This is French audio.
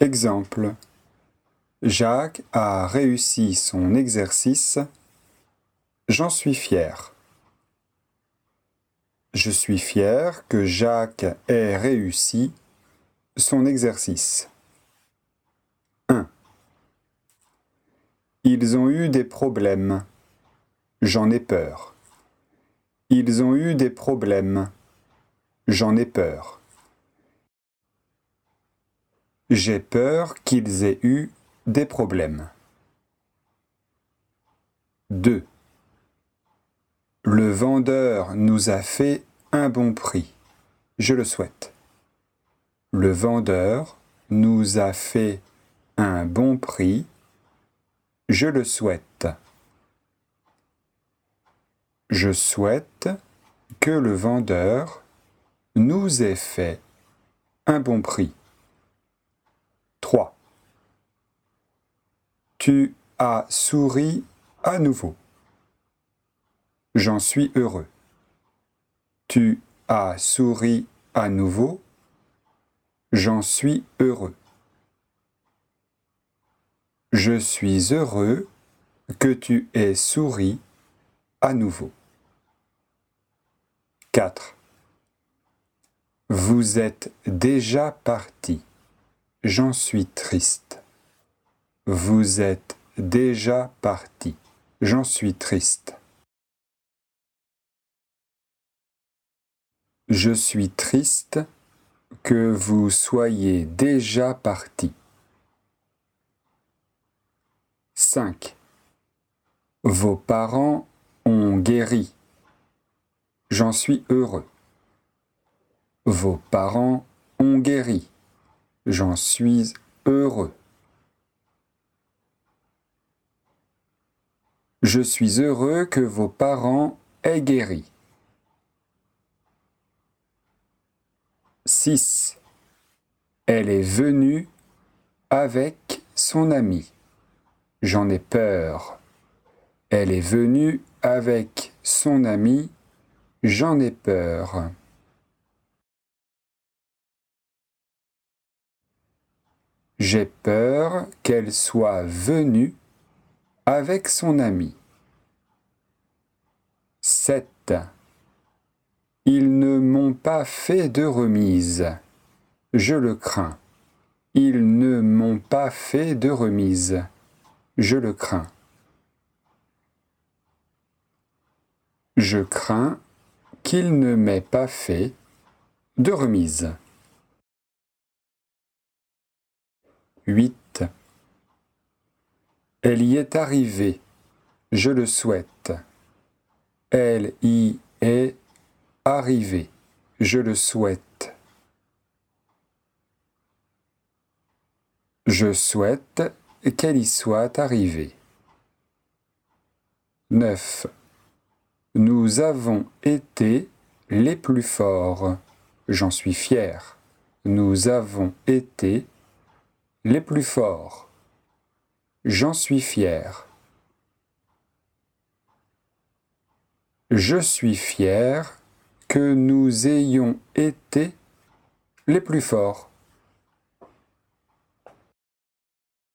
Exemple. Jacques a réussi son exercice. J'en suis fier. Je suis fier que Jacques ait réussi son exercice. 1. Ils ont eu des problèmes. J'en ai peur. Ils ont eu des problèmes. J'en ai peur. J'ai peur qu'ils aient eu des problèmes. 2. Le vendeur nous a fait un bon prix. Je le souhaite. Le vendeur nous a fait un bon prix. Je le souhaite. Je souhaite que le vendeur nous ait fait un bon prix. Tu as souri à nouveau. J'en suis heureux. Tu as souri à nouveau. J'en suis heureux. Je suis heureux que tu aies souri à nouveau. 4. Vous êtes déjà parti. J'en suis triste. Vous êtes déjà parti. J'en suis triste. Je suis triste que vous soyez déjà parti. 5. Vos parents ont guéri. J'en suis heureux. Vos parents ont guéri. J'en suis heureux. Je suis heureux que vos parents aient guéri. 6. Elle est venue avec son ami. J'en ai peur. Elle est venue avec son ami. J'en ai peur. J'ai peur qu'elle soit venue avec son ami. 7. Ils ne m'ont pas fait de remise. Je le crains. Ils ne m'ont pas fait de remise. Je le crains. Je crains qu'il ne m'ait pas fait de remise. 8. Elle y est arrivée. Je le souhaite. Elle y est arrivée. Je le souhaite. Je souhaite qu'elle y soit arrivée. 9. Nous avons été les plus forts. J'en suis fier. Nous avons été les plus forts. J'en suis fier. Je suis fier que nous ayons été les plus forts.